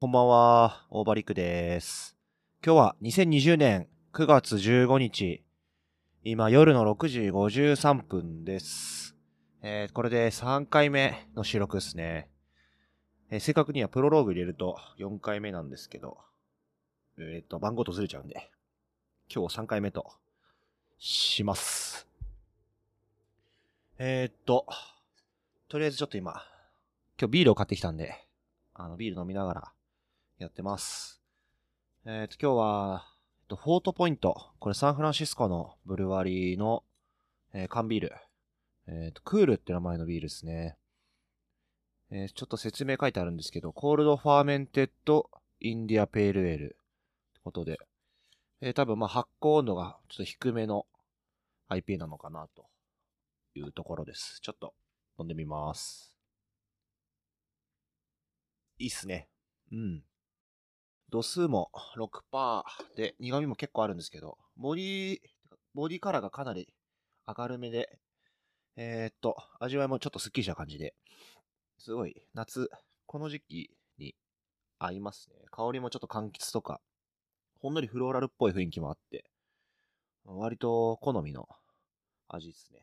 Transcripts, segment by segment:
こんばんは、大場陸です。今日は2020年9月15日、今夜の6時53分です。えー、これで3回目の収録ですね。えー正確にはプロローグ入れると4回目なんですけど、えっ、と、番号とずれちゃうんで、今日3回目とします。えー、っと、とりあえずちょっと今、今日ビールを買ってきたんで、あの、ビール飲みながらやってます。えっ、と、今日は、えっと、 Fort Point。これサンフランシスコのブルワリーの、えー缶ビール。えっ、と、クールって名前のビールですね。えーちょっと説明書いてあるんですけど、 Cold Fermented India Pale Ale ってことで、えー多分ま発酵温度がちょっと低めの IP なのかなというところです。ちょっと飲んでみます。いいっすね。うん。度数も6%で、苦味も結構あるんですけど、ボディ、ボディカラーがかなり明るめで、えーっと、味わいもちょっとスッキリした感じで、すごい夏、この時期に合いますね。香りもちょっと柑橘とか、ほんのりフローラルっぽい雰囲気もあって、割と好みの味ですね。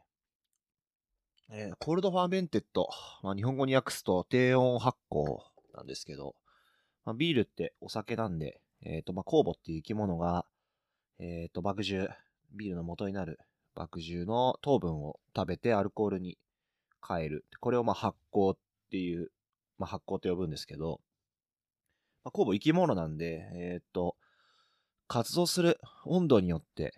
えー Cold Fermented、まあ、日本語に訳すと低温発酵なんですけど、まあ、ビールってお酒なんで、えっ、と、まあ、酵母っていう生き物が、えっ、と、麦汁、ビールの元になる麦汁の糖分を食べてアルコールに変える。これをま発酵っていう、まあ、発酵と呼ぶんですけど、ま、酵母生き物なんで、えっ、と、活動する温度によって、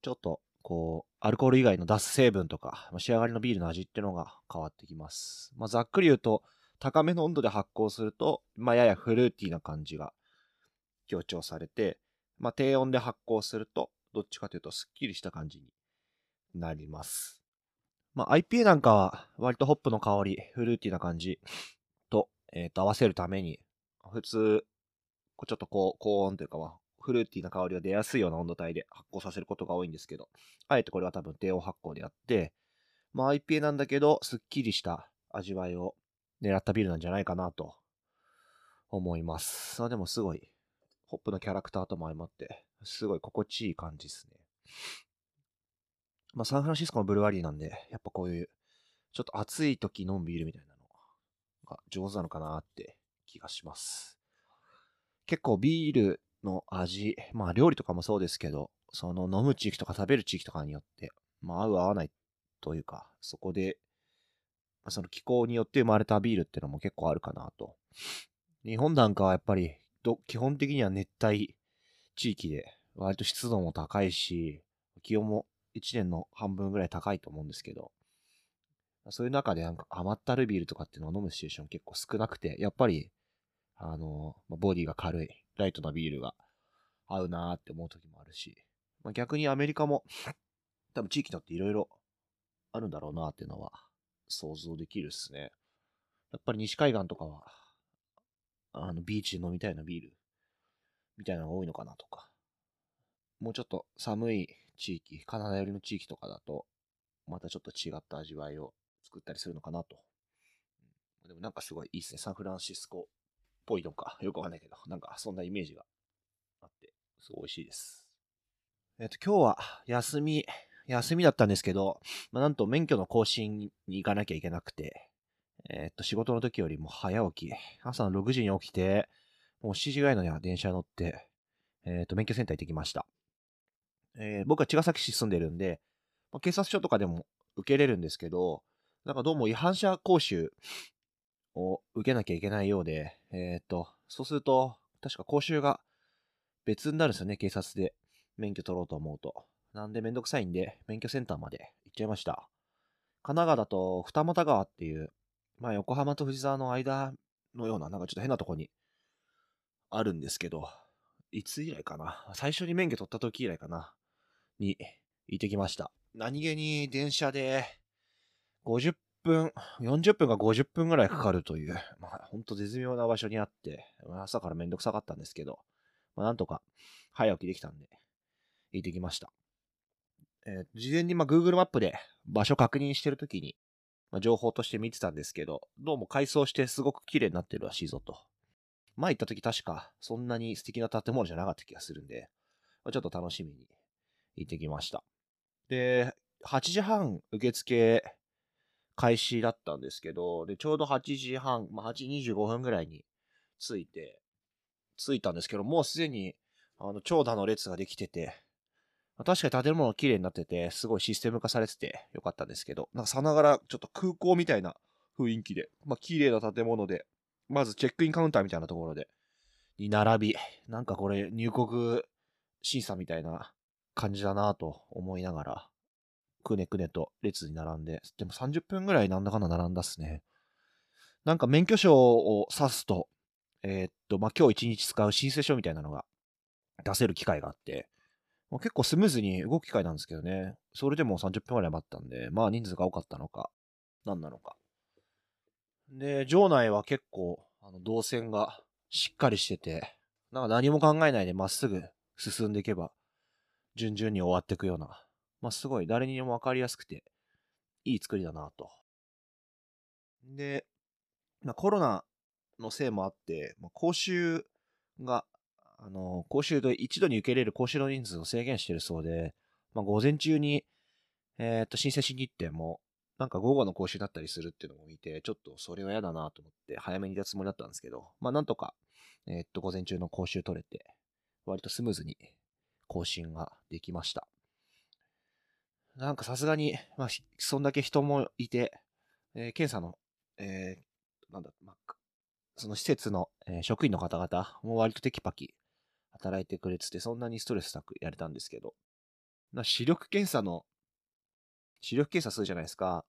ちょっと、こう、アルコール以外の出す成分とか、仕上がりのビールの味っていうのが変わってきます。まあ、ざっくり言うと、高めの温度で発酵すると、まあ、ややフルーティーな感じが強調されて、まあ、低温で発酵すると、どっちかというと、すっきりした感じになります。まあ、IPA なんかは、割とホップの香り、フルーティーな感じと、えっ、と、合わせるために、普通、ちょっとこう、高温というか、まあ、フルーティーな香りが出やすいような温度帯で発酵させることが多いんですけど、あえてこれは多分低温発酵でやって、まあ IPA なんだけど、すっきりした味わいを狙ったビルなんじゃないかなと思います。それでもすごい、ホップのキャラクターとも相まって、すごい心地いい感じですね。まあサンフランシスコのブルワリーなんで、やっぱこういう、ちょっと暑い時飲むビールみたいなのが上手なのかなって気がします。結構ビールの味、まあ料理とかもそうですけど、その飲む地域とか食べる地域とかによって、まあ合う合わないというか、そこで、その気候によって生まれたビールってのも結構あるかなと。日本なんかはやっぱり、基本的には熱帯地域で、割と湿度も高いし、気温も1年の半分ぐらい高いと思うんですけど、そういう中でなんか甘ったるビールとかっていうのを飲むシチュエーション結構少なくて、やっぱり、あの、ボディが軽い、ライトなビールが合うなーって思う時もあるし、まあ、逆にアメリカも多分地域によっていろいろあるんだろうなーっていうのは想像できるっすね。やっぱり西海岸とかは、あの、ビーチで飲みたいなビールみたいなのが多いのかなとか。もうちょっと寒い地域、カナダ寄りの地域とかだと、またちょっと違った味わいを作ったりするのかなと。でもなんかすごいいいですね。サンフランシスコっぽいのか、よくわかんないけど、なんかそんなイメージがあって、すごい美味しいです。えっ、と、今日は休み、休みだったんですけど、まあ、なんと免許の更新に行かなきゃいけなくて、えっ、と、仕事の時よりも早起き、朝の6時に起きて、もう7時ぐらいのには電車に乗って、えっ、と、免許センター行ってきました。えー僕は茅ヶ崎市住んでるんで、まあ、警察署とかでも受けれるんですけど、なんかどうも違反者講習を受けなきゃいけないようで、えっ、と、そうすると、確か講習が別になるんですよね、警察で免許取ろうと思うと。なんでめんどくさいんで、免許センターまで行っちゃいました。神奈川だと二俣川っていう、まあ横浜と藤沢の間のような、なんかちょっと変なとこにあるんですけど、いつ以来かな最初に免許取った時以来かなに行ってきました。何気に電車で50分、40分か50分ぐらいかかるという、まあほんと絶妙な場所にあって、朝からめんどくさかったんですけど、まあなんとか早起きできたんで、行ってきました。えー事前にまあ Google マップで場所確認してるときに、まあ、情報として見てたんですけど、どうも改装してすごく綺麗になってるらしいぞと前行った時確かそんなに素敵な建物じゃなかった気がするんで、まあ、ちょっと楽しみに行ってきました。で、8時半受付開始だったんですけど、で、ちょうど8時半、まあ、8時25分ぐらいに着いて、着いたんですけど、もうすでに、あの、長蛇の列ができてて、確かに建物綺麗になってて、すごいシステム化されててよかったんですけど、なんかさながらちょっと空港みたいな雰囲気で、まあ綺麗な建物で、まずチェックインカウンターみたいなところで、に並び、なんかこれ入国審査みたいな感じだなと思いながら、くねくねと列に並んで、でも30分ぐらいなんだかんだ並んだっすね。なんか免許証を指すと、えー、っと、まあ、今日一日使う申請書みたいなのが出せる機会があって、まあ、結構スムーズに動く機会なんですけどね、それでも30分ぐらい待ったんで、まあ人数が多かったのか、何なのか。で、場内は結構、あの、動線がしっかりしてて、なんか何も考えないでまっすぐ進んでいけば、順々に終わっていくような、まあ、すごい誰にもわかりやすくて、いい作りだなと。で、まあ、コロナのせいもあって、まあ、講習が、あの、講習で一度に受けれる講習の人数を制限してるそうで、まあ、午前中に、えー、っと、申請しに行っても、なんか午後の講習だったりするっていうのも見て、ちょっとそれは嫌だなと思って早めに出たつもりだったんですけど、まあなんとか、えー、っと、午前中の講習取れて、割とスムーズに更新ができました。なんかさすがに、まあ、そんだけ人もいて、えー、検査の、えー、なんだ、まあ、その施設の、えー、職員の方々も割とテキパキ働いてくれてて、そんなにストレスなくやれたんですけど、な視力検査の、視力検査するじゃないですか。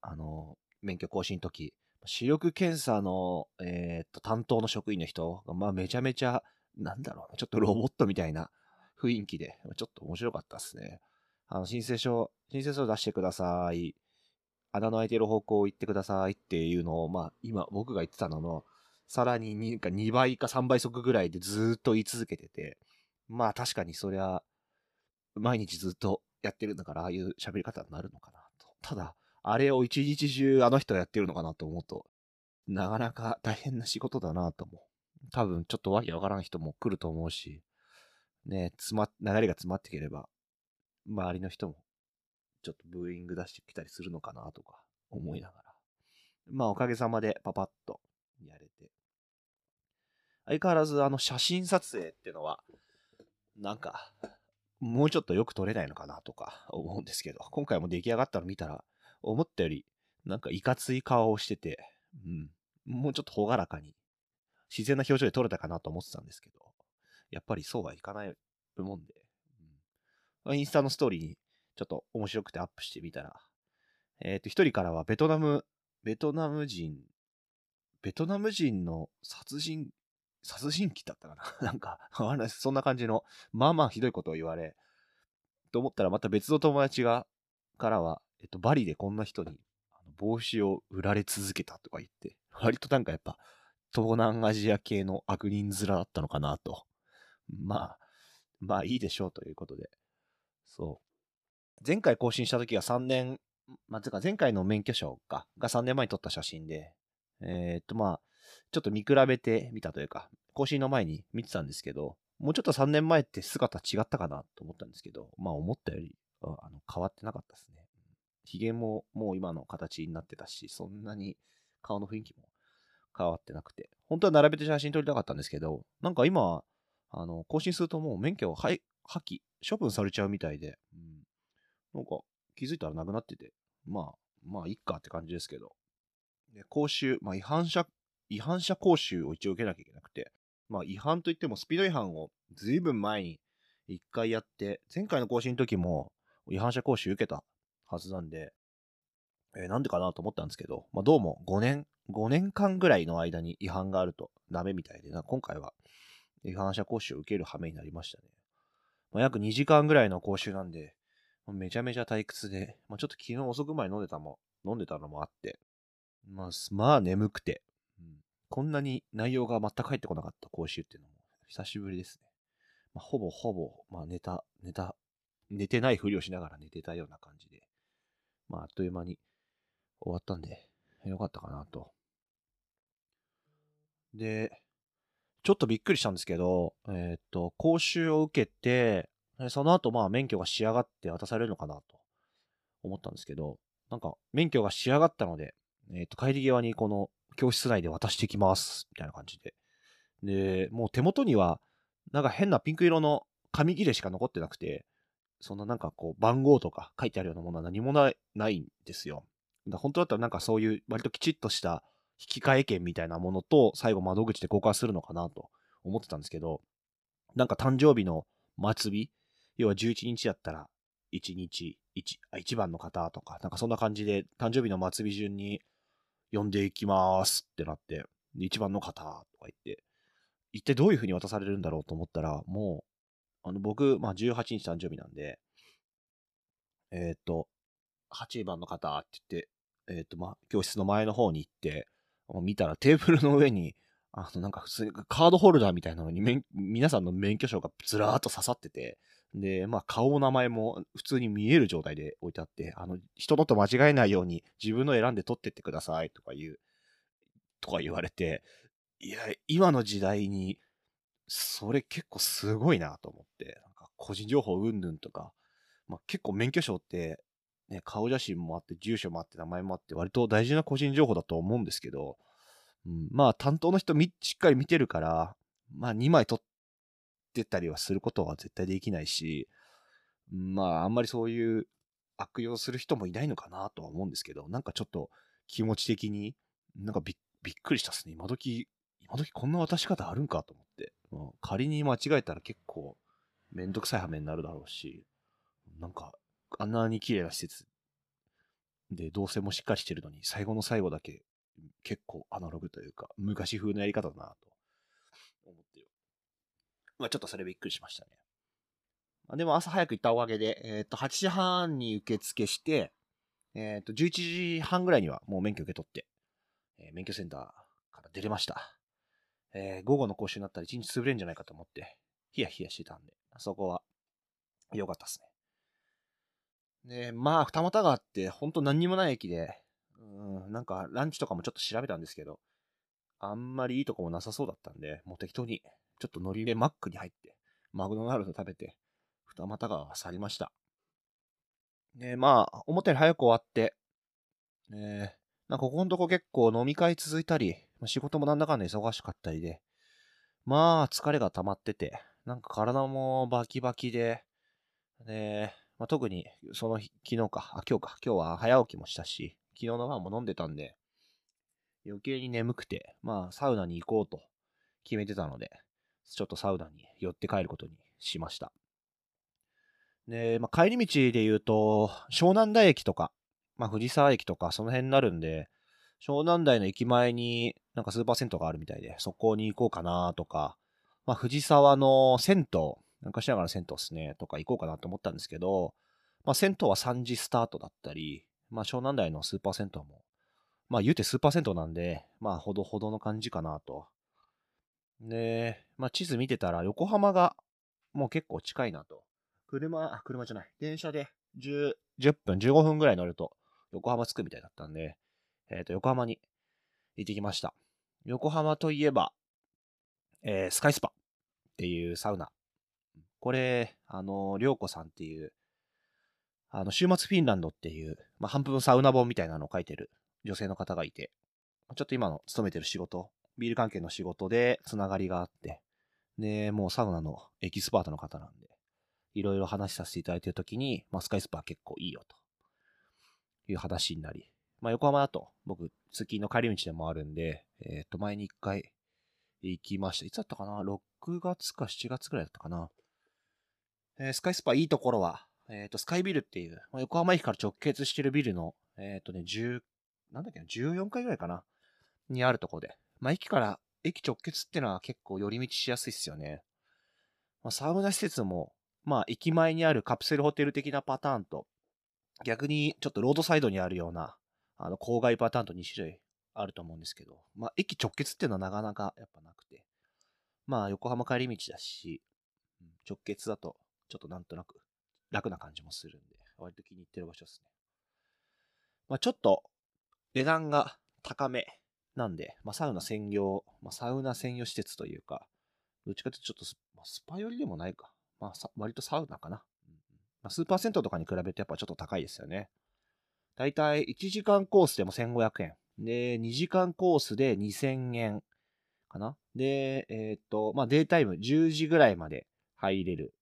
あの、免許更新の時。視力検査の、えー、っと、担当の職員の人が、まあ、めちゃめちゃ、なんだろうな、ちょっとロボットみたいな雰囲気で、ちょっと面白かったですね。あの、申請書、申請書を出してください。穴の開いてる方向を行ってくださいっていうのを、まあ、今僕が言ってたのの、さらに 2, か2倍か3倍速ぐらいでずっと言い続けてて、まあ確かにそりゃ、毎日ずっとやってるんだから、ああいう喋り方になるのかなと。ただ、あれを一日中あの人やってるのかなと思うと、なかなか大変な仕事だなと思う。多分ちょっとわけわからん人も来ると思うし、ね、詰ま、流れが詰まってければ、周りの人も、ちょっとブーイング出してきたりするのかなとか思いながら。まあおかげさまでパパッとやれて。相変わらずあの写真撮影ってのは、なんか、もうちょっとよく撮れないのかなとか思うんですけど、今回も出来上がったの見たら、思ったより、なんかいかつい顔をしてて、うん、もうちょっと朗らかに、自然な表情で撮れたかなと思ってたんですけど、やっぱりそうはいかないもんで、うん、インスタのストーリーにちょっと面白くてアップしてみたら、えっ、ー、と、一人からはベトナム、ベトナム人、ベトナム人の殺人、殺人鬼だったかな？なんか、そんな感じの、まあまあひどいことを言われ、と思ったらまた別の友達が、からは、えっと、バリでこんな人に帽子を売られ続けたとか言って、割となんかやっぱ、東南アジア系の悪人面だったのかなとまあ、まあいいでしょうということで。そう。前回更新した時は3年、まあ、つか前回の免許証か、が3年前に撮った写真で、えー、っとまあ、ちょっと見比べてみたというか、更新の前に見てたんですけど、もうちょっと3年前って姿違ったかなと思ったんですけど、まあ思ったよりあの変わってなかったですね。髭ももう今の形になってたし、そんなに顔の雰囲気も変わってなくて、本当は並べて写真撮りたかったんですけど、なんか今、あの、更新するともう免許を破棄、処分されちゃうみたいで、うん、なんか気づいたらなくなってて、まあ、まあ、いっかって感じですけど。で、講習、まあ、違反者、違反者講習を一応受けなきゃいけなくて、まあ、違反といってもスピード違反をずいぶん前に一回やって、前回の更新の時も違反者講習受けたはずなんで、えー、なんでかなと思ったんですけど、まあ、どうも5年、5年間ぐらいの間に違反があるとダメみたいで、今回は違反者講習を受ける羽目になりましたね。まあ、約2時間ぐらいの講習なんで、めちゃめちゃ退屈で、まあ、ちょっと昨日遅くまで飲んでたも、飲んでたのもあって、まあ、まあ眠くて、うん、こんなに内容が全く入ってこなかった講習っていうのも。久しぶりですね。まあ、ほぼほぼ、まあ、寝た、寝た、寝てないふりをしながら寝てたような感じで、まあ、あっという間に終わったんで、よかったかなと。で、ちょっとびっくりしたんですけど、えっ、と、講習を受けて、その後、まあ、免許が仕上がって渡されるのかなと思ったんですけど、なんか、免許が仕上がったので、えっ、と、帰り際にこの教室内で渡していきます、みたいな感じで。で、もう手元には、なんか変なピンク色の紙切れしか残ってなくて、そんななんかこう番号とか書いてあるようなものは何もないないんですよ。だ本当だったらなんかそういう割ときちっとした引き換え券みたいなものと最後窓口で交換するのかなと思ってたんですけど、なんか誕生日の末尾、要は11日だったら1日 1, 1番の方とか、なんかそんな感じで誕生日の末尾順に呼んでいきますってなって、1番の方とか言って、一体どういう風に渡されるんだろうと思ったら、もう、あの僕、まあ18日誕生日なんで、えっ、と、8番の方って言って、えっ、と、まあ、教室の前の方に行って、見たらテーブルの上に、あの、なんか普通にカードホルダーみたいなのに皆さんの免許証がずらーっと刺さってて、で、まあ、顔、名前も普通に見える状態で置いてあって、あの、人のと間違えないように自分の選んで取ってってくださいとか言う、とか言われて、いや、今の時代に、それ結構すごいなと思って、なんか個人情報うんぬんとか、まあ、結構免許証って、ね、顔写真もあって、住所もあって、名前もあって、割と大事な個人情報だと思うんですけど、うん、まあ、担当の人しっかり見てるから、まあ、2枚取ってたりはすることは絶対できないし、まあ、あんまりそういう悪用する人もいないのかなとは思うんですけど、なんかちょっと気持ち的に、なんかびっくりしたっすね。今時、今時こんな渡し方あるんかと思って。うん、仮に間違えたら結構めんどくさい羽目になるだろうし、なんか、あんなに綺麗な施設で動線もしっかりしてるのに、最後の最後だけ結構アナログというか、昔風のやり方だなと。まあちょっとそれびっくりしましたね。でも朝早く行ったおかげで、えっ、ー、と、8時半に受付して、えっ、ー、と、11時半ぐらいにはもう免許受け取って、えー、免許センターから出れました。えー、午後の講習になったら1日潰れるんじゃないかと思って、ヒヤヒヤしてたんで、そこは良かったっすね。で、まあ、二股川ってほんと何にもない駅で、うん、なんかランチとかもちょっと調べたんですけど、あんまりいいとこもなさそうだったんで、もう適当にちょっと乗りでマックに入って、マクドナルド食べて、二股川は去りました。で、まあ、思ったより早く終わって、えーなんかここのとこ結構飲み会続いたり、仕事もなんだかんだ忙しかったりで、まあ疲れが溜まってて、なんか体もバキバキで、で、まあ、特にその日、昨日か、あ、今日か、今日は早起きもしたし、昨日の晩も飲んでたんで、余計に眠くて、まあ、サウナに行こうと決めてたので、ちょっとサウナに寄って帰ることにしました。で、まあ、帰り道で言うと、湘南台駅とか、まあ、藤沢駅とか、その辺になるんで、湘南台の駅前になんかスーパー銭湯があるみたいで、そこに行こうかなとか、まあ、藤沢の銭湯、なんかしながら銭湯っすね、とか行こうかなと思ったんですけど、まあ、銭湯は3時スタートだったり、まあ、湘南台のスーパー銭湯も、まあ、言うてスーパー銭湯なんで、まあ、ほどほどの感じかなと。で、まあ、地図見てたら、横浜がもう結構近いなと。車、あ、車じゃない。電車で10、10分、15分ぐらい乗ると、横浜着くみたいだったんで、えっ、ー、と、横浜に行ってきました。横浜といえば、えー、スカイスパっていうサウナこれ、あの、りょうこさんっていう、あの、週末フィンランドっていう、まあ、半分サウナ本みたいなのを書いてる女性の方がいて、ちょっと今の勤めてる仕事、ビール関係の仕事でつながりがあって、で、もうサウナのエキスパートの方なんで、いろいろ話させていただいてるときに、まあ、スカイスパー結構いいよという話になり、まあ、横浜だと僕、通勤の帰り道でもあるんで、えっ、ー、と、前に一回行きました。いつだったかな ?6 月か7月くらいだったかなえー、スカイスパいいところは、えっ、ー、と、スカイビルっていう、まあ、横浜駅から直結してるビルの、えっ、ー、とね、10、なんだっけな、14階ぐらいかな？にあるところで。まあ、駅から、駅直結ってのは結構寄り道しやすいっすよね。まあ、サウナ施設も、まあ、駅前にあるカプセルホテル的なパターンと、逆にちょっとロードサイドにあるような、あの、郊外パターンと2種類あると思うんですけど、まあ、駅直結っていうのはなかなかやっぱなくて、まあ、横浜帰り道だし、直結だとちょっとなんとなく楽な感じもするんで、割と気に入ってる場所ですね。まあ、ちょっと値段が高めなんで、まあ、サウナ専用、まあ、サウナ専用施設というか、どっちかっていうとちょっとス,、スパ寄りでもないか。まあ、割とサウナかな。まあ、スーパー銭湯とかに比べてやっぱちょっと高いですよね。だいたい1時間コースでも1500円。で、2時間コースで2000円かな。で、えー、っと、まあ、デイタイム10時ぐらいまで入れる、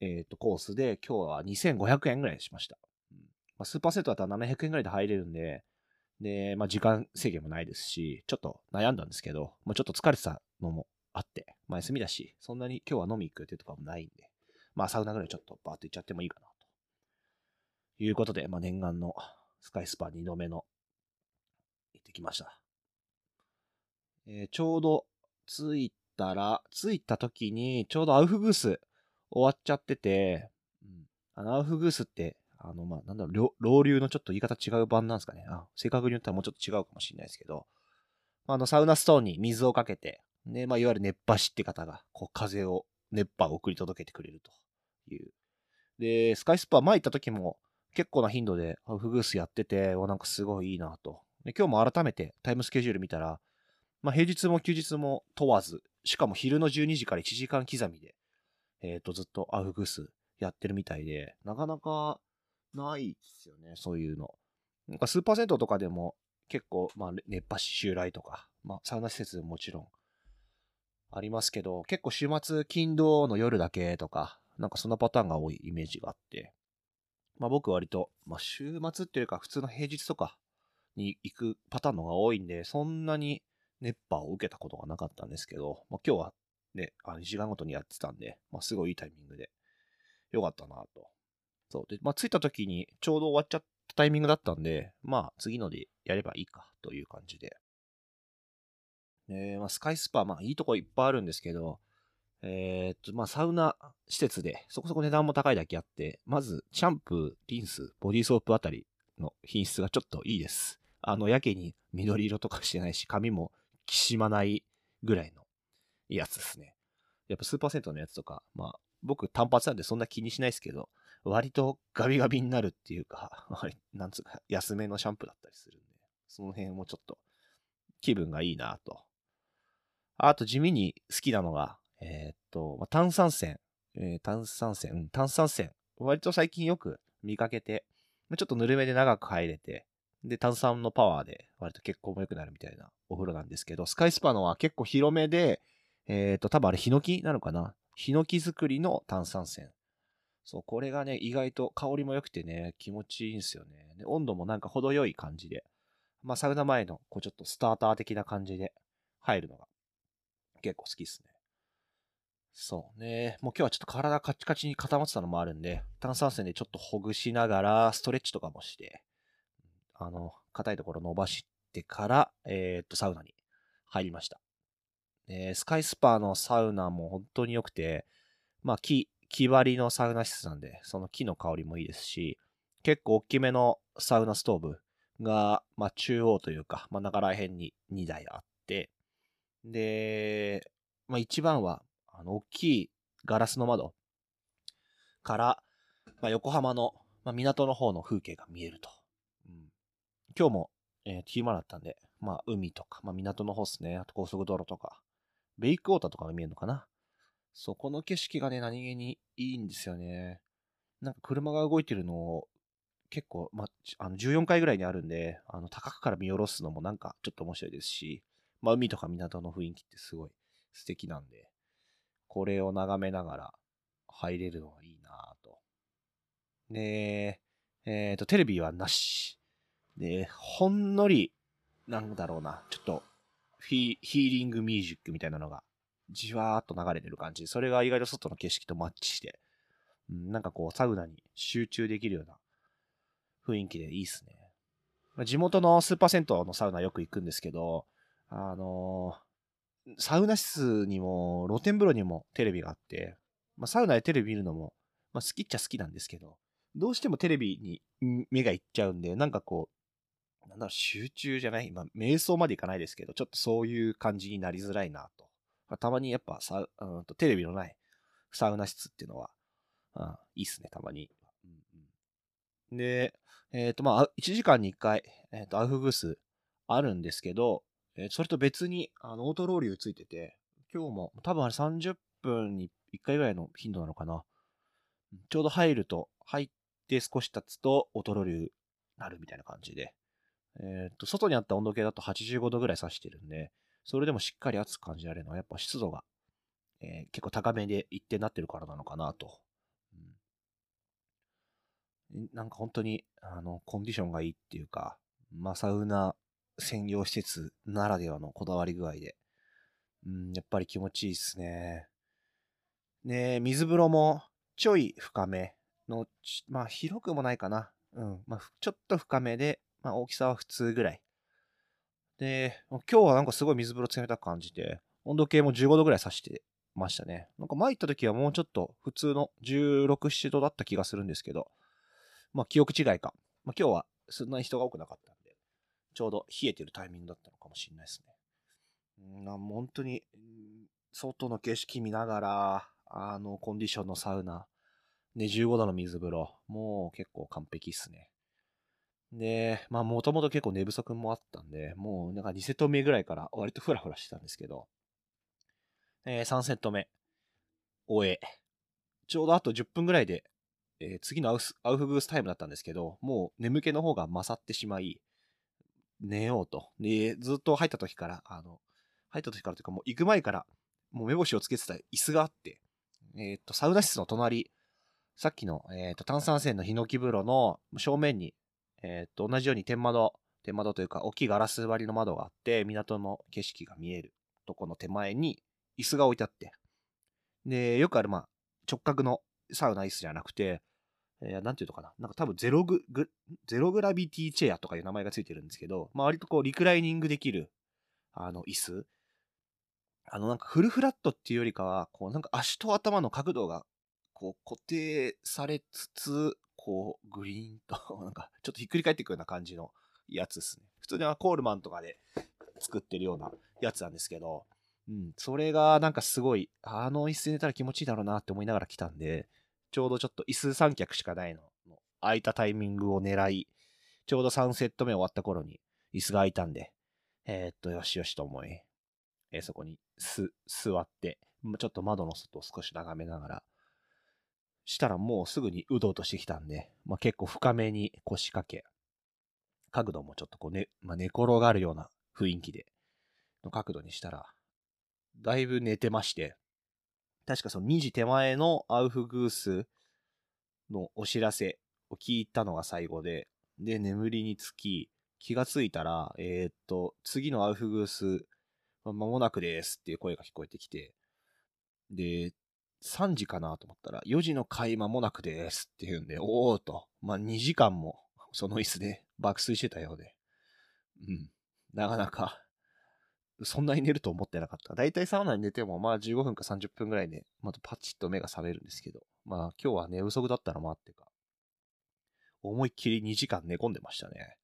えー、っと、コースで、今日は2500円ぐらいしました。まあ、スーパーセットだったら700円ぐらいで入れるんで、で、まあ、時間制限もないですし、ちょっと悩んだんですけど、まあ、ちょっと疲れてたのもあって、まあ、休みだし、そんなに今日は飲み行く予定とかもないんで、まあ、サウナぐらいちょっとバーッと行っちゃってもいいかな、ということで、まあ、念願のスカイスパ2度目の行ってきました。えー、ちょうど着いたら、着いた時に、ちょうどアウフグース終わっちゃってて、うん、あのアウフグースって、あの、まあ、なんだろう、老流のちょっと言い方違う版なんですかね。あ正確に言ったらもうちょっと違うかもしれないですけど、まあ、あの、サウナストーンに水をかけて、ね、まあ、いわゆる熱波師って方が、こう、風を、熱波を送り届けてくれるという。で、スカイスパー前行った時も、結構な頻度でアフグースやってて、なんかすごいいいなと。で今日も改めてタイムスケジュール見たら、まあ、平日も休日も問わず、しかも昼の12時から1時間刻みで、えっ、ー、と、ずっとアウフグースやってるみたいで、なかなかないですよね、そういうの。なんかスーパー銭湯とかでも結構、まあ、熱波襲来とか、まあ、サウナ施設ももちろんありますけど、結構週末、金土の夜だけとか、なんかそんなパターンが多いイメージがあって、まあ僕割と、まあ週末っていうか普通の平日とかに行くパターンのが多いんで、そんなに熱波を受けたことがなかったんですけど、まあ、今日はね、あの時間ごとにやってたんで、まあ、すごいいいタイミングで、よかったなと。そう。で、まあ、着いた時にちょうど終わっちゃったタイミングだったんで、まあ、次のでやればいいかという感じで。えまあ、スカイスパ、まあ、いいとこいっぱいあるんですけど、えー、っと、まあ、サウナ施設で、そこそこ値段も高いだけあって、まず、シャンプー、リンス、ボディーソープあたりの品質がちょっといいです。あの、やけに緑色とかしてないし、髪もきしまないぐらいのやつですね。やっぱスーパー銭湯のやつとか、まあ、僕単発なんでそんな気にしないですけど、割とガビガビになるっていうか、なんつうか、安めのシャンプーだったりするんで、その辺もちょっと気分がいいなと。あと地味に好きなのが、えー、っと、まあ、炭酸泉、えー、炭酸泉、うん、炭酸泉。割と最近よく見かけて、ちょっとぬるめで長く入れて、で、炭酸のパワーで割と血行も良くなるみたいなお風呂なんですけど、スカイスパのは結構広めで、えっ、と、多分あれヒノキなのかな？ヒノキ作りの炭酸泉。そう、これがね、意外と香りも良くてね、気持ちいいんですよね。で温度もなんか程よい感じで。まあ、サウナ前の、こうちょっとスターター的な感じで入るのが結構好きですね。そうね。もう今日はちょっと体カチカチに固まってたのもあるんで、炭酸泉でちょっとほぐしながら、ストレッチとかもして、あの、硬いところ伸ばしてから、えー、っと、サウナに入りました。えスカイスパーのサウナも本当に良くて、まあ、木、木張りのサウナ室なんで、その木の香りもいいですし、結構大きめのサウナストーブが、まあ、中央というか、真ん中ら辺に2台あって、で、まあ、一番は、あの、大きいガラスの窓から、まあ、横浜の、まあ、港の方の風景が見えると。うん今日も、えー、暇だったんで、まあ、海とか、まあ、港の方っすね。あと高速道路とか、ベイクウォーターとかが見えるのかな。そ、この景色がね、何気にいいんですよね。なんか車が動いてるのを、結構、まあ、の、14階ぐらいにあるんで、あの、高くから見下ろすのもなんかちょっと面白いですし、まあ、海とか港の雰囲気ってすごい素敵なんで、これを眺めながら入れるのがいいなぁと。で、えっ、ー、と、テレビはなし。で、ほんのり、なんだろうな、ちょっとフィ、ヒーリングミュージックみたいなのが、じわーっと流れてる感じ。それが意外と外の景色とマッチして、うん、なんかこう、サウナに集中できるような雰囲気でいいっすね。地元のスーパー銭湯のサウナよく行くんですけど、あのー、サウナ室にも、露天風呂にもテレビがあって、まあ、サウナでテレビ見るのも、まあ、好きっちゃ好きなんですけど、どうしてもテレビに目がいっちゃうんで、なんかこう、なんだろう、集中じゃない、まあ、瞑想までいかないですけど、ちょっとそういう感じになりづらいなと。たまにやっぱさ、うんと、テレビのないサウナ室っていうのは、うん、いいっすね、たまに。うんうん、で、えっ、ー、と、まあ、1時間に1回、えっ、ー、と、アウフグースあるんですけど、えー、それと別に、あの、オートローリューついてて、今日も、多分あれ30分に1回ぐらいの頻度なのかな。ちょうど入ると、入って少し経つと、オートロ流なるみたいな感じで。えっ、と、外にあった温度計だと85度ぐらい指してるんで、それでもしっかり熱く感じられるのは、やっぱ湿度が、えー、結構高めで一定になってるからなのかなと。うん、なんか本当に、あの、コンディションがいいっていうか、まあ、サウナ専用施設ならではのこだわり具合で、うん、やっぱり気持ちいいっすね。ね水風呂もちょい深めの、まあ広くもないかな。うん。まあちょっと深めで、まあ大きさは普通ぐらい。で、今日はなんかすごい水風呂冷たく感じて、温度計も15度ぐらい指してましたね。なんか前行った時はもうちょっと普通の16、7度だった気がするんですけど、まあ記憶違いか。まあ今日はそんなに人が多くなかったんで、ちょうど冷えてるタイミングだったのかもしれないですね。うん、本当に、外の景色見ながら、あの、コンディションのサウナ、ね、15度の水風呂、もう結構完璧っすね。で、まあ、もともと結構寝不足もあったんで、もうなんか2セット目ぐらいから割とフラフラしてたんですけど、えー、3セット目、終え、ちょうどあと10分ぐらいで、えー、次のアウアウフグースタイムだったんですけど、もう眠気の方が勝ってしまい、寝ようと。で、ずっと入った時から、あの、入った時からというかもう行く前から、もう目星をつけてた椅子があって、えっ、ー、と、サウナ室の隣、さっきの、えっ、ー、と、炭酸泉のヒノキ風呂の正面に、えっ、と、同じように天窓、天窓というか、大きいガラス張りの窓があって、港の景色が見えるとこの手前に椅子が置いてあって、で、よくある、まあ、直角のサウナ椅子じゃなくて、えー、なんていうのかな。なんか多分ゼログ、グゼログラビティチェアとかいう名前がついてるんですけど、まあ割とこうリクライニングできる、あの、椅子。あの、なんかフルフラットっていうよりかは、こう、なんか足と頭の角度が、こう、固定されつつ、こう、グリーンと、なんか、ちょっとひっくり返っていくような感じのやつですね。普通にはコールマンとかで作ってるようなやつなんですけど、うん、それがなんかすごい、あの椅子寝たら気持ちいいだろうなって思いながら来たんで、ちょうどちょっと椅子3脚しかないの、空いたタイミングを狙い、ちょうど3セット目終わった頃に椅子が空いたんで、えー、っと、よしよしと思い、えー、そこにす、座って、ちょっと窓の外を少し眺めながら、したらもうすぐにうどうとしてきたんで、まあ、結構深めに腰掛け、角度もちょっとこうね、まあ、寝転がるような雰囲気で、の角度にしたら、だいぶ寝てまして、確かその2時手前のアウフグースのお知らせを聞いたのが最後で、で、眠りにつき、気がついたら、えー、っと、次のアウフグース、まもなくですっていう声が聞こえてきて、で、3時かなと思ったら、4時の回間もなくですって言うんで、おーと、まあ、2時間もその椅子で爆睡してたようで、うん、なかなか、そんなに寝ると思ってなかった。だいたいサウナに寝ても、まあ15分か30分ぐらいで、またパチッと目が覚めるんですけど、まあ今日は寝不足だったのもあってか、思いっきり2時間寝込んでましたね。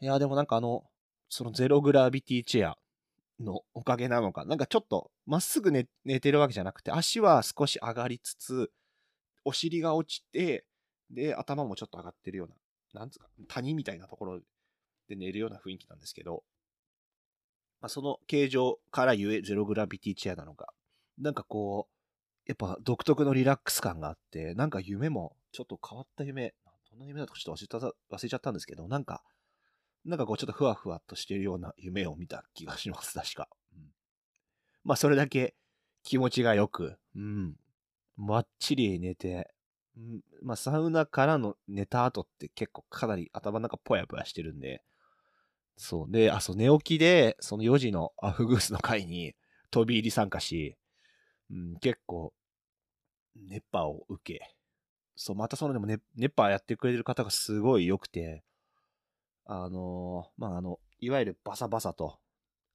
いや、でもなんかあの、そのゼログラビティチェア。のおかげなのか、なんかちょっとまっすぐ寝寝てるわけじゃなくて、足は少し上がりつつ、お尻が落ちて、で、頭もちょっと上がってるような、なんつうか、谷みたいなところで寝るような雰囲気なんですけど、まあ、その形状からゆえゼログラビティチェアなのか、なんかこう、やっぱ独特のリラックス感があって、なんか夢もちょっと変わった夢、どんな夢だとちょっと忘れちゃったんですけど、なんか、なんかこうちょっとふわふわっとしてるような夢を見た気がします、確か。うん、まあそれだけ気持ちがよく、うん。ばっちり寝て、うん、まあサウナからの寝た後って結構かなり頭の中ぽやぽやしてるんで、そう。で、あ、そう、寝起きで、その4時のアフグースの会に飛び入り参加し、うん、結構、熱波を受け、そう、またそのでも、ね、熱波やってくれてる方がすごい良くて、あのー、まあ、あの、いわゆるバサバサと、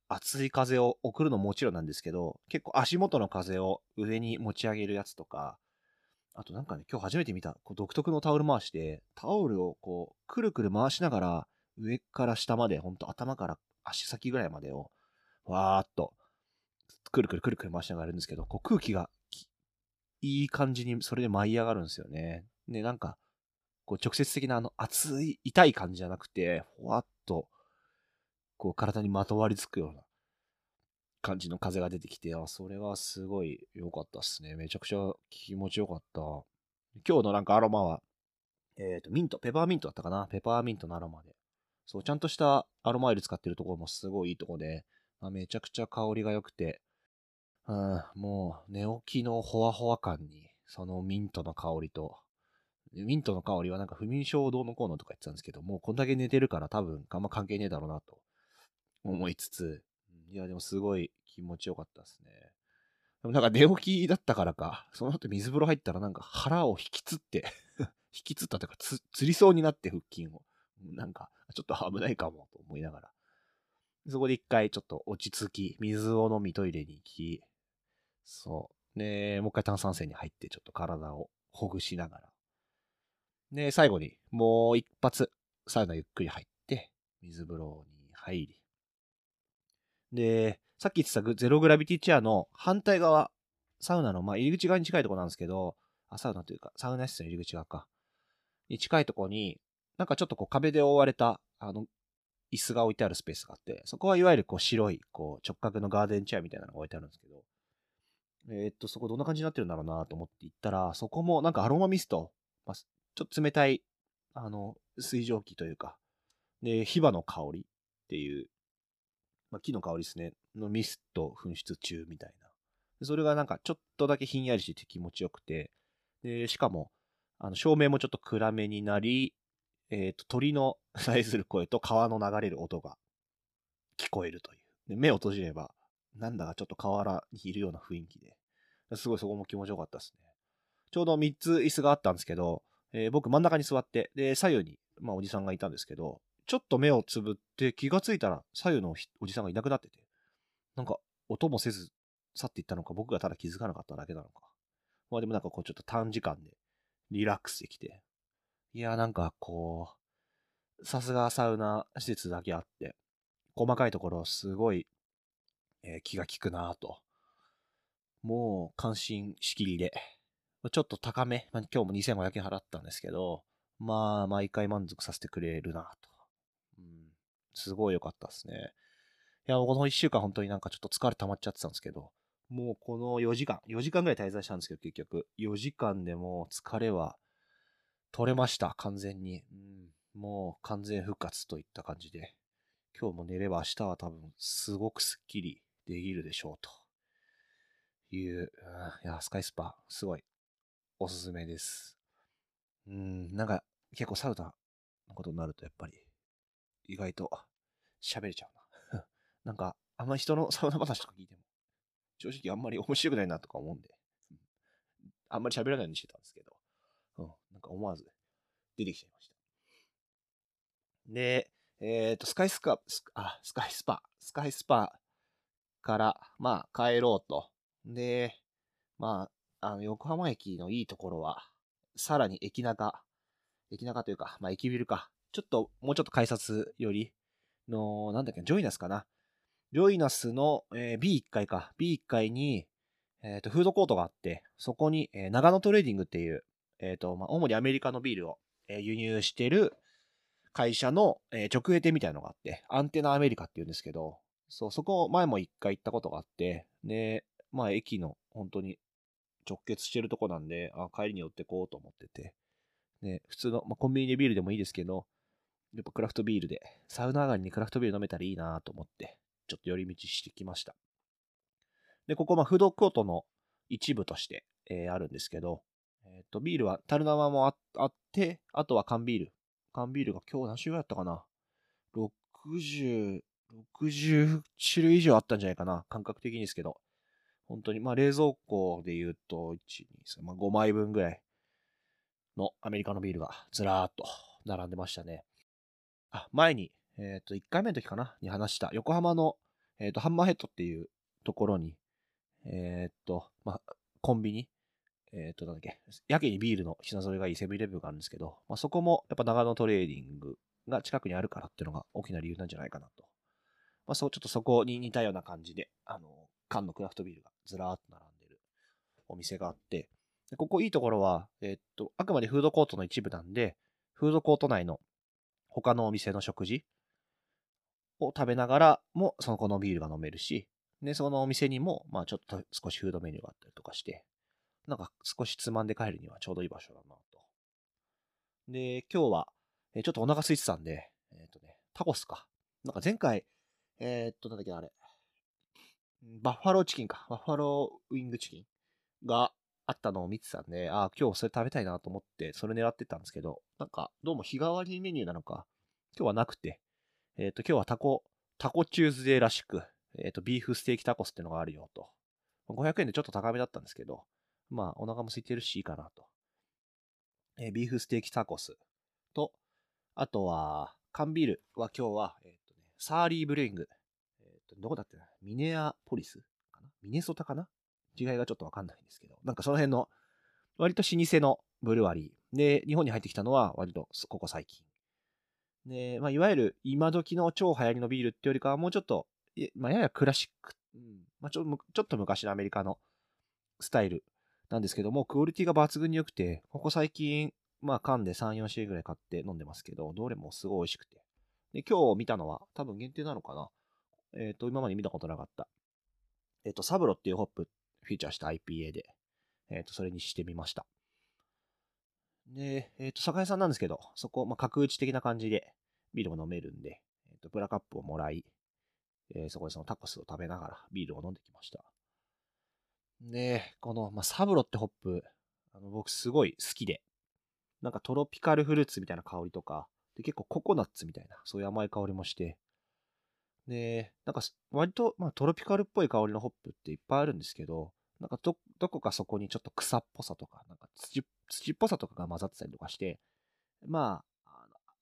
熱い風を送るのももちろんなんですけど、結構足元の風を上に持ち上げるやつとか、あとなんかね、今日初めて見た、こう独特のタオル回しで、タオルをこう、くるくる回しながら、上から下まで、ほんと頭から足先ぐらいまでを、わーっと、くるくるくるくる回しながらやるんですけど、こう空気が、いい感じにそれで舞い上がるんですよね。で、なんか、こう直接的なあの熱い、痛い感じじゃなくて、ふわっと、こう体にまとわりつくような感じの風が出てきて、あ、それはすごい良かったっすね。めちゃくちゃ気持ちよかった。今日のなんかアロマは、えっ、ー、と、ミント、ペパーミントだったかな？ペパーミントのアロマで。そう、ちゃんとしたアロマオイル使ってるところもすごいいいとこで、あめちゃくちゃ香りが良くて、うん、もう寝起きのホワホワ感に、そのミントの香りと、ミントの香りはなんか不眠症どうのこうのとか言ってたんですけど、もうこんだけ寝てるから多分あんま関係ねえだろうなと思いつつ、いやでもすごい気持ちよかったですね。でもなんか寝起きだったからか、その後水風呂入ったらなんか腹を引きつって 引きつったというかつ、釣りそうになって腹筋を。なんか、ちょっと危ないかもと思いながら。そこで一回ちょっと落ち着き、水を飲みトイレに行き、そう。で、もう一回炭酸泉に入ってちょっと体をほぐしながら。で、最後にもう一発サウナゆっくり入って、水風呂に入り。で、さっき言ってたゼログラビティチェアの反対側、サウナの、まあ、入り口側に近いとこなんですけど、あ、サウナというか、サウナ室の入り口側か。に近いとこに、なんかちょっとこう壁で覆われた、あの、椅子が置いてあるスペースがあって、そこはいわゆるこう白い、こう直角のガーデンチェアみたいなのが置いてあるんですけど、えー、っと、そこどんな感じになってるんだろうなと思って行ったら、そこもなんかアロマミスト、まあ、ちょっと冷たい、あの、水蒸気というか、で、ヒバの香りっていう、まあ、木の香りですね、のミスト噴出中みたいな。それがなんかちょっとだけひんやりしてて気持ちよくて、で、しかも、あの、照明もちょっと暗めになり、えっ、ー、と、鳥のさえずる声と川の流れる音が聞こえるという。で目を閉じれば、なんだかちょっと河原にいるような雰囲気で、すごいそこも気持ちよかったですね。ちょうど3つ椅子があったんですけど、えー、僕真ん中に座って、で、左右に、まあおじさんがいたんですけど、ちょっと目をつぶって気がついたら左右のおじさんがいなくなってて、なんか音もせず去っていったのか、僕がただ気づかなかっただけなのか。まあでもなんかこうちょっと短時間でリラックスできて、いや、なんかこう、さすがサウナ施設だけあって、細かいところすごい、えー、気が利くなぁと。もう感心しきりで、ちょっと高め、まあ、今日も2500円払ったんですけど、まあ、毎回満足させてくれるなと。うん、すごい良かったですね。いや、この1週間本当になんかちょっと疲れ溜まっちゃってたんですけど、もうこの4時間、4時間ぐらい滞在したんですけど、結局、4時間でも疲れは取れました、完全に。うん、もう完全復活といった感じで、今日も寝れば明日は多分すごくスッキリできるでしょうという、いや、スカイスパ、すごい。おすすめです。うん、なんか結構サウナのことになるとやっぱり意外と喋れちゃうな。なんかあんまり人のサウナ話とか聞いても正直あんまり面白くないなとか思うんで、あんまり喋らないようにしてたんですけど、うん、なんか思わず出てきちゃいました。で、えっ、ー、と、スカイスカ、あ、スカイスパ、スカイスパから、まあ、帰ろうと。で、まあ、あの、横浜駅のいいところは、さらに駅中、駅中というか、まあ、駅ビルか。ちょっと、もうちょっと改札よりの、なんだっけ、ジョイナスかな。ジョイナスの、えー、B1 階か。B1 階に、えっ、ー、と、フードコートがあって、そこに、えー、長野トレーディングっていう、えっ、と、まあ、主にアメリカのビールを、え、輸入してる会社の、え、直営店みたいなのがあって、アンテナアメリカって言うんですけど、そう、そこ前も一回行ったことがあって、で、まあ駅の本当に直結してるとこなんで、あ帰りに寄ってこうと思ってて、で、普通の、まあ、コンビニでビールでもいいですけど、やっぱクラフトビールで、サウナ上がりにクラフトビール飲めたらいいなと思って、ちょっと寄り道してきました。で、ここ、まあ、フードコートの一部として、えー、あるんですけど、えっ、ー、と、ビールは、樽生もあって、あとは缶ビール。缶ビールが今日何種類あったかな ?60、60種類以上あったんじゃないかな感覚的にですけど。本当に、まあ冷蔵庫で言うと、1、2、3、まあ5枚分ぐらいのアメリカのビールがずらーっと並んでましたね。あ、前に、えっ、ー、と、1回目の時かなに話した横浜の、えっ、ー、と、ハンマーヘッドっていうところに、えっ、ー、と、まあ、コンビニ、えっ、と、なんだっけ、やけにビールの品揃えがいいセブンイレブンがあるんですけど、まあ、そこもやっぱ長野トレーディングが近くにあるからっていうのが大きな理由なんじゃないかなと。まあ、そう、ちょっとそこに似たような感じで、あの、缶のクラフトビールがずらーっと並んでるお店があって、でここいいところは、えっと、あくまでフードコートの一部なんで、フードコート内の他のお店の食事を食べながらも、そこのビールが飲めるし、で、そのお店にも、まあちょっと少しフードメニューがあったりとかして、なんか少しつまんで帰るにはちょうどいい場所だなと。で、今日は、えちょっとお腹空いてたんで、えっ、とね、タコスか。なんか前回、えー、っと、なんだっけあれ。バッファローチキンか。バッファローウィングチキンがあったのを見てたんで、ああ、今日それ食べたいなと思って、それ狙ってたんですけど、なんか、どうも日替わりメニューなのか、今日はなくて、えっ、と、今日はタコ、 Taco Tuesday らしく、えっ、と、ビーフステーキタコスってのがあるよと。500円でちょっと高めだったんですけど、まあ、お腹も空いてるしいいかなと。えー、ビーフステーキタコスと、あとは、缶ビールは今日は、えっ、とね、 Surly Brewing。どこだってミネアポリスかな？ミネソタかな？違いがちょっとわかんないんですけど、なんかその辺の、割と老舗のブルワリー。で、日本に入ってきたのは割とここ最近。で、まあ、いわゆる今時の超流行りのビールってよりかはもうちょっと、まあ、ややクラシック、うんまあ、ちょちょっと昔のアメリカのスタイルなんですけども、クオリティが抜群に良くて、ここ最近、まあ缶で3、4種類ぐらい買って飲んでますけど、どれもすごい美味しくて。で、今日見たのは、多分限定なのかな？えっ、ー、と、今まで見たことなかった。えっ、ー、と、サブロっていうホップフィーチャーした IPA で、えっ、と、それにしてみました。で、えっ、と、酒屋さんなんですけど、そこ、まあ、角打ち的な感じでビールも飲めるんで、えっ、と、ブラカップをもらい、えそこでそのタコスを食べながらビールを飲んできました。で、この、まあ、サブロってホップ、あの僕すごい好きで、なんかトロピカルフルーツみたいな香りとか、で結構ココナッツみたいな、そういう甘い香りもして、で、なんか割と、まあ、トロピカルっぽい香りのホップっていっぱいあるんですけど、なんかど、どこかそこにちょっと草っぽさとか、なんか土土っぽさとかが混ざってたりとかして、まあ、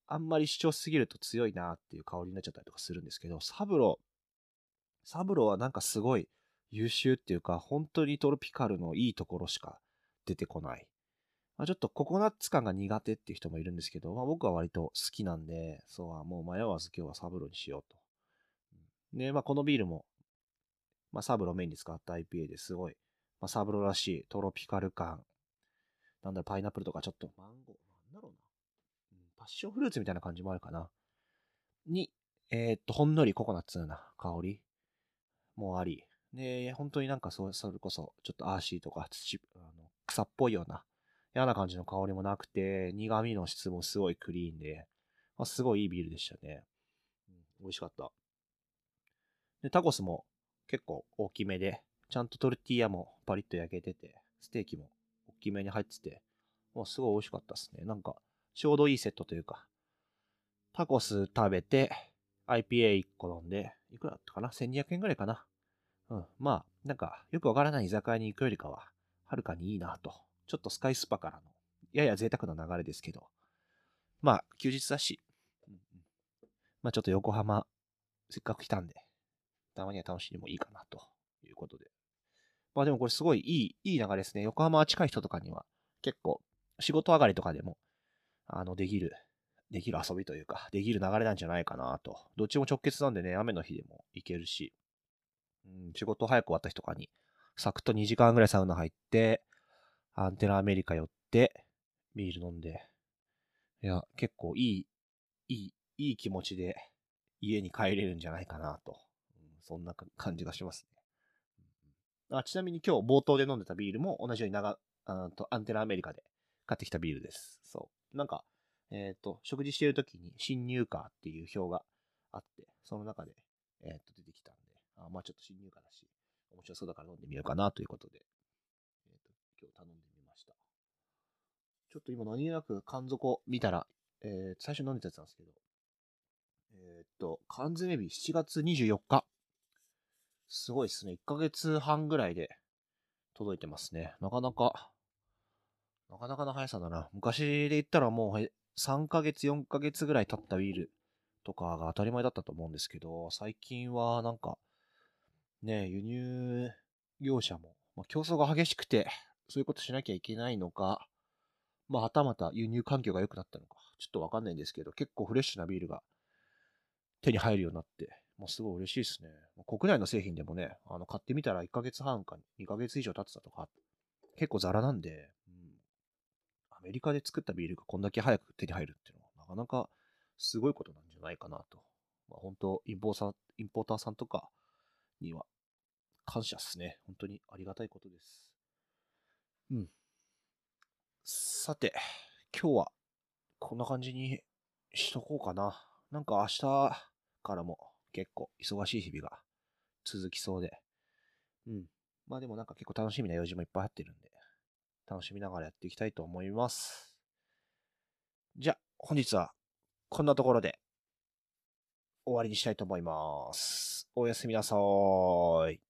あんまり主張すぎると強いなっていう香りになっちゃったりとかするんですけど、サブロ、サブロはなんかすごい、優秀っていうか、本当にトロピカルのいいところしか出てこない。まあ、ちょっとココナッツ感が苦手っていう人もいるんですけど、まあ、僕は割と好きなんで、そうはもう迷わず今日はサブロにしようと。で、まあ、このビールも、まあ、サブロメインに使った IPA ですごい、まあ、サブロらしいトロピカル感。なんだろ、パイナップルとかちょっとマンゴー、なんだろうな。うん、パッションフルーツみたいな感じもあるかな。に、えー、っと、ほんのりココナッツな香りもあり、で、本当になんかそそれこそ、ちょっとアーシーとか土あの草っぽいような、嫌な感じの香りもなくて、苦味の質もすごいクリーンで、まあ、すごいいいビールでしたね。うん、美味しかった。で、タコスも結構大きめで、ちゃんとトルティーヤもパリッと焼けてて、ステーキも大きめに入ってて、もうすごい美味しかったですね。なんか、ちょうどいいセットというか、タコス食べて、IPA1 個飲んで、いくらだったかな ?1200 円ぐらいかなうん。まあ、なんか、よくわからない居酒屋に行くよりかは、はるかにいいなと。ちょっとスカイスパからの、やや贅沢な流れですけど。まあ、休日だし、うん、まあちょっと横浜、せっかく来たんで、たまには楽しんでもいいかなということで。まあでもこれすごいいい、いい流れですね。横浜は近い人とかには、結構、仕事上がりとかでも、あの、できる、できる遊びというか、できる流れなんじゃないかなと。どっちも直結なんでね、雨の日でも行けるし、うん、仕事早く終わった日とかに、サクッと2時間ぐらいサウナ入って、アンテナアメリカ寄って、ビール飲んで、いや、結構いい、いい、いい気持ちで家に帰れるんじゃないかなと。そんな感じがしますね。あちなみに今日冒頭で飲んでたビールも同じように長あとアンテナアメリカで買ってきたビールです。そう。なんか、えっ、ー、と、食事してる時に新入荷っていう表があって、その中で、えっ、ー、と、出てきたんであまあちょっと新入荷だし、面白そうだから飲んでみようかなということで、えっ、ー、と、今日頼んでみました。ちょっと今何気なく缶底見たら、えー、最初飲んでたやつなんですけど、えっ、と、缶詰日7月24日。すごいですね。1ヶ月半ぐらいで届いてますね。なかなか、なかなかの速さだな。昔で言ったらもう3ヶ月、4ヶ月ぐらい経ったビールとかが当たり前だったと思うんですけど、最近はなんかね、輸入業者も、まあ、競争が激しくて、そういうことしなきゃいけないのか、まあ、はたまた輸入環境が良くなったのか、ちょっとわかんないんですけど、結構フレッシュなビールが手に入るようになって、まあ、すごい嬉しいですね。国内の製品でもね、あの買ってみたら1ヶ月半か2ヶ月以上経ってたとか、結構ザラなんで、うん、アメリカで作ったビールがこんだけ早く手に入るっていうのは、なかなかすごいことなんじゃないかなと。まあ、本当インポーター、インポーターさんとかには感謝っすね。本当にありがたいことです。うん。さて、今日はこんな感じにしとこうかな。なんか明日からも結構忙しい日々が続きそうで。うん。まあでもなんか結構楽しみな用事もいっぱい入ってるんで、楽しみながらやっていきたいと思います。じゃあ、本日はこんなところで終わりにしたいと思います。おやすみなさーい。